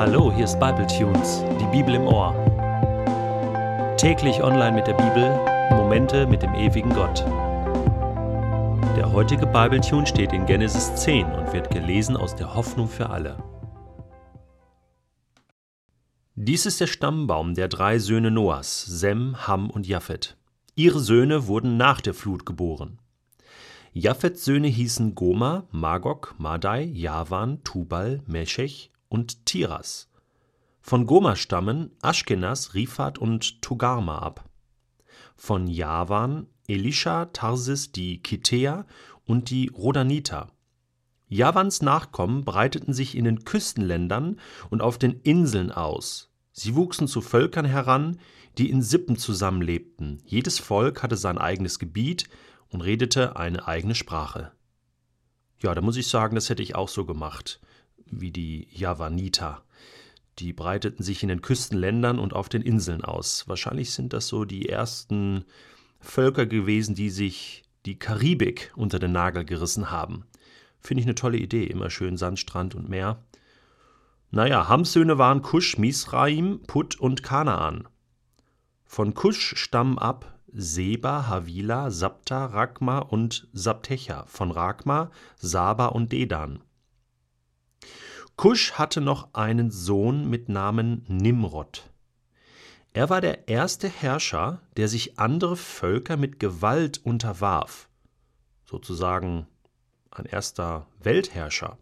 Hallo, hier ist Bible Tunes, die Bibel im Ohr. Täglich online mit der Bibel, Momente mit dem ewigen Gott. Der heutige Bible Tune steht in Genesis 10 und wird gelesen aus der Hoffnung für alle. Dies ist der Stammbaum der drei Söhne Noahs, Sem, Ham und Japhet. Ihre Söhne wurden nach der Flut geboren. Japhets Söhne hießen Goma, Magog, Madai, Javan, Tubal, Meshech und Tiras. Von Goma stammen Aschkenas, Rifat und Togarma ab. Von Javan Elisha, Tarsis, die Kitäer und die Rodaniter. Javans Nachkommen breiteten sich in den Küstenländern und auf den Inseln aus. Sie wuchsen zu Völkern heran, die in Sippen zusammenlebten. Jedes Volk hatte sein eigenes Gebiet, und redete eine eigene Sprache. Ja, da muss ich sagen, das hätte ich auch so gemacht, wie die Javaniter. Die breiteten sich in den Küstenländern und auf den Inseln aus. Wahrscheinlich sind das so die ersten Völker gewesen, die sich die Karibik unter den Nagel gerissen haben. Finde ich eine tolle Idee, immer schön Sandstrand und Meer. Naja, Hams Söhne waren Kusch, Misraim, Put und Kanaan. Von Kusch stammen ab Seba, Havila, Sabta, Rakma und Sabtecha, von Rakma, Saba und Dedan. Kusch hatte noch einen Sohn mit Namen Nimrod. Er war der erste Herrscher, der sich andere Völker mit Gewalt unterwarf, sozusagen ein erster Weltherrscher.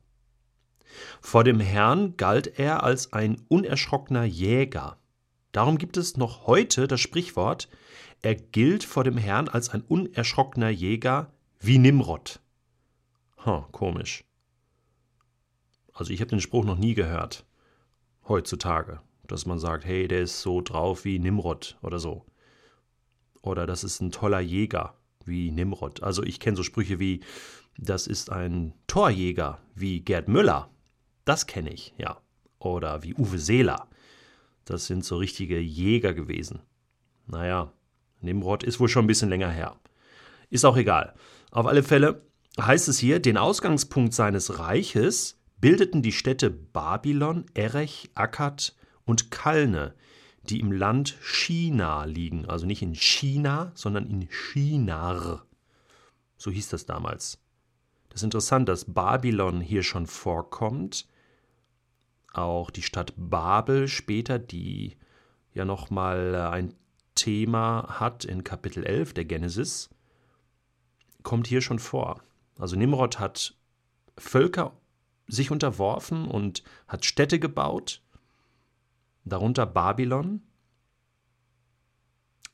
Vor dem Herrn galt er als ein unerschrockener Jäger. Darum gibt es noch heute das Sprichwort, er gilt vor dem Herrn als ein unerschrockener Jäger wie Nimrod. Hm, komisch. Also ich habe den Spruch noch nie gehört, heutzutage, dass man sagt, hey, der ist so drauf wie Nimrod oder so. Oder das ist ein toller Jäger wie Nimrod. Also ich kenne so Sprüche wie, das ist ein Torjäger wie Gerd Müller. Das kenne ich, ja. Oder wie Uwe Seeler. Das sind so richtige Jäger gewesen. Naja, Nimrod ist wohl schon ein bisschen länger her. Ist auch egal. Auf alle Fälle heißt es hier, den Ausgangspunkt seines Reiches bildeten die Städte Babylon, Erech, Akkad und Kalne, die im Land China liegen. Also nicht in China, sondern in Chinar. So hieß das damals. Das ist interessant, dass Babylon hier schon vorkommt. Auch die Stadt Babel später, die ja nochmal ein Thema hat in Kapitel 11 der Genesis, kommt hier schon vor. Also Nimrod hat Völker sich unterworfen und hat Städte gebaut, darunter Babylon.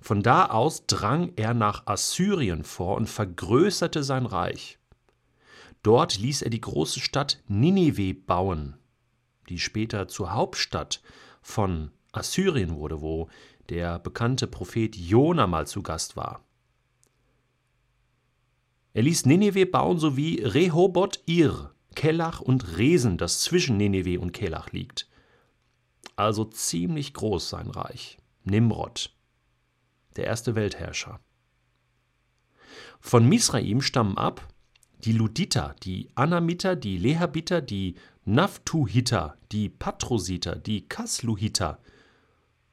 Von da aus drang er nach Assyrien vor und vergrößerte sein Reich. Dort ließ er die große Stadt Ninive bauen, die später zur Hauptstadt von Assyrien wurde, wo der bekannte Prophet Jona mal zu Gast war. Er ließ Nineveh bauen sowie Rehobot Ir, Kellach und Resen, das zwischen Nineveh und Kellach liegt. Also ziemlich groß sein Reich. Nimrod, der erste Weltherrscher. Von Misraim stammen ab die Luditer, die Anamiter, die Lehabiter, die Naphtuhiter, die Patrositer, die Kasluhiter,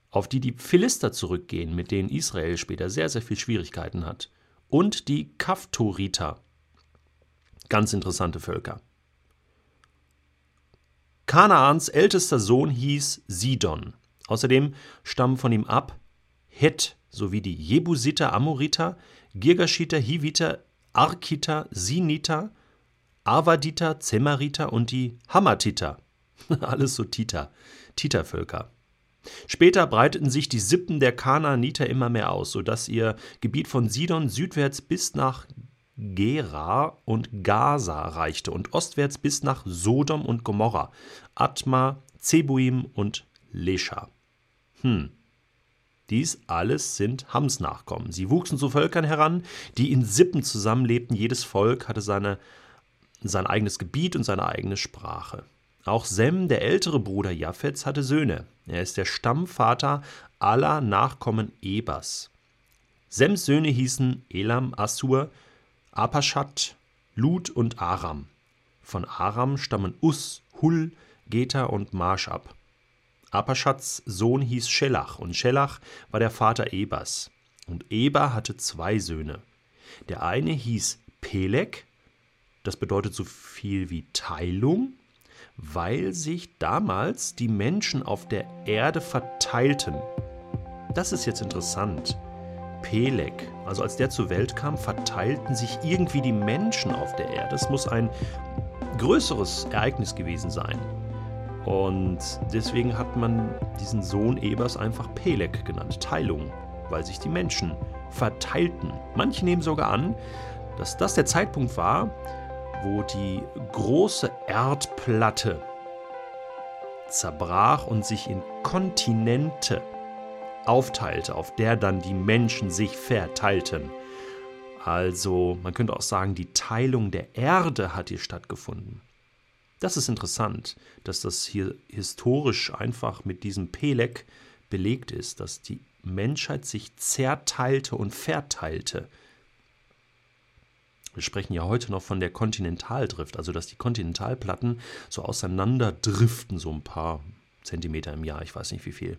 auf die die Philister zurückgehen, mit denen Israel später sehr, sehr viel Schwierigkeiten hat, und die Kaftoriter. Ganz interessante Völker. Kanaans ältester Sohn hieß Sidon. Außerdem stammen von ihm ab Het sowie die Jebusiter, Amoriter, Girgashiter, Hiviter, Arkiter, Siniter, Arvaditer, Zemariter und die Hamatiter. Alles so Titer, Titervölker. Später breiteten sich die Sippen der Kanaaniter immer mehr aus, sodass ihr Gebiet von Sidon südwärts bis nach Gera und Gaza reichte und ostwärts bis nach Sodom und Gomorra, Atma, Zebuim und Lescha. Hm. Dies alles sind Hams Nachkommen. Sie wuchsen zu Völkern heran, die in Sippen zusammenlebten. Jedes Volk hatte seine, sein eigenes Gebiet und seine eigene Sprache. Auch Sem, der ältere Bruder Japhets, hatte Söhne. Er ist der Stammvater aller Nachkommen Ebers. Sems Söhne hießen Elam, Assur, Apashat, Lud und Aram. Von Aram stammen Us, Hul, Geta und Marsch ab. Apaschats Sohn hieß Schelach und Schelach war der Vater Ebers. Und Eber hatte zwei Söhne. Der eine hieß Peleg, das bedeutet so viel wie Teilung, weil sich damals die Menschen auf der Erde verteilten. Das ist jetzt interessant. Peleg, also als der zur Welt kam, verteilten sich irgendwie die Menschen auf der Erde. Es muss ein größeres Ereignis gewesen sein. Und deswegen hat man diesen Sohn Ebers einfach Peleg genannt, Teilung, weil sich die Menschen verteilten. Manche nehmen sogar an, dass das der Zeitpunkt war, wo die große Erdplatte zerbrach und sich in Kontinente aufteilte, auf der dann die Menschen sich verteilten. Also man könnte auch sagen, die Teilung der Erde hat hier stattgefunden. Das ist interessant, dass das hier historisch einfach mit diesem Peleg belegt ist, dass die Menschheit sich zerteilte und verteilte. Wir sprechen ja heute noch von der Kontinentaldrift, also dass die Kontinentalplatten so auseinanderdriften, so ein paar Zentimeter im Jahr, ich weiß nicht wie viel.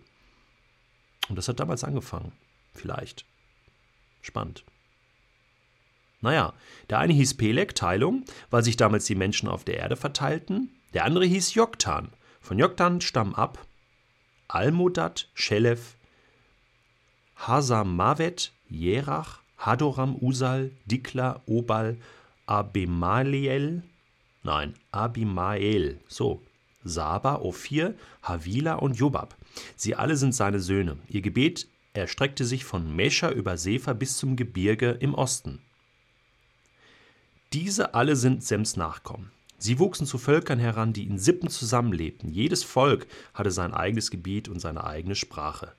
Und das hat damals angefangen. Vielleicht. Spannend. Naja, der eine hieß Peleg, Teilung, weil sich damals die Menschen auf der Erde verteilten. Der andere hieß Joktan. Von Joktan stammen ab Almodad, Schelef, Hasamavet, Jerach, Hadoram, Usal, Dikla, Obal, Abimaliel, nein, Abimael, so, Saba, Ophir, Havila und Jobab. Sie alle sind seine Söhne. Ihr Gebet erstreckte sich von Mescha über Sefer bis zum Gebirge im Osten. Diese alle sind Sems Nachkommen. Sie wuchsen zu Völkern heran, die in Sippen zusammenlebten. Jedes Volk hatte sein eigenes Gebiet und seine eigene Sprache.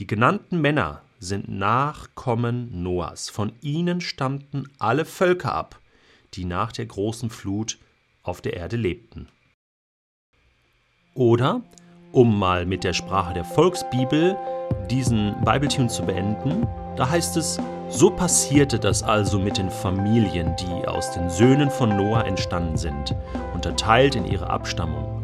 Die genannten Männer sind Nachkommen Noahs. Von ihnen stammten alle Völker ab, die nach der großen Flut auf der Erde lebten. Oder, um mal mit der Sprache der Volksbibel diesen Bibletune zu beenden, da heißt es, so passierte das also mit den Familien, die aus den Söhnen von Noah entstanden sind, unterteilt in ihre Abstammung.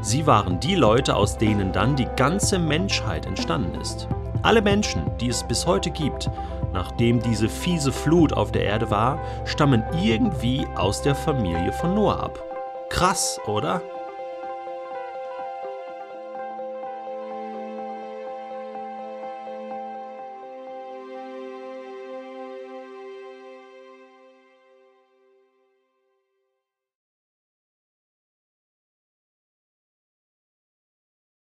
Sie waren die Leute, aus denen dann die ganze Menschheit entstanden ist. Alle Menschen, die es bis heute gibt, nachdem diese fiese Flut auf der Erde war, stammen irgendwie aus der Familie von Noah ab. Krass, oder?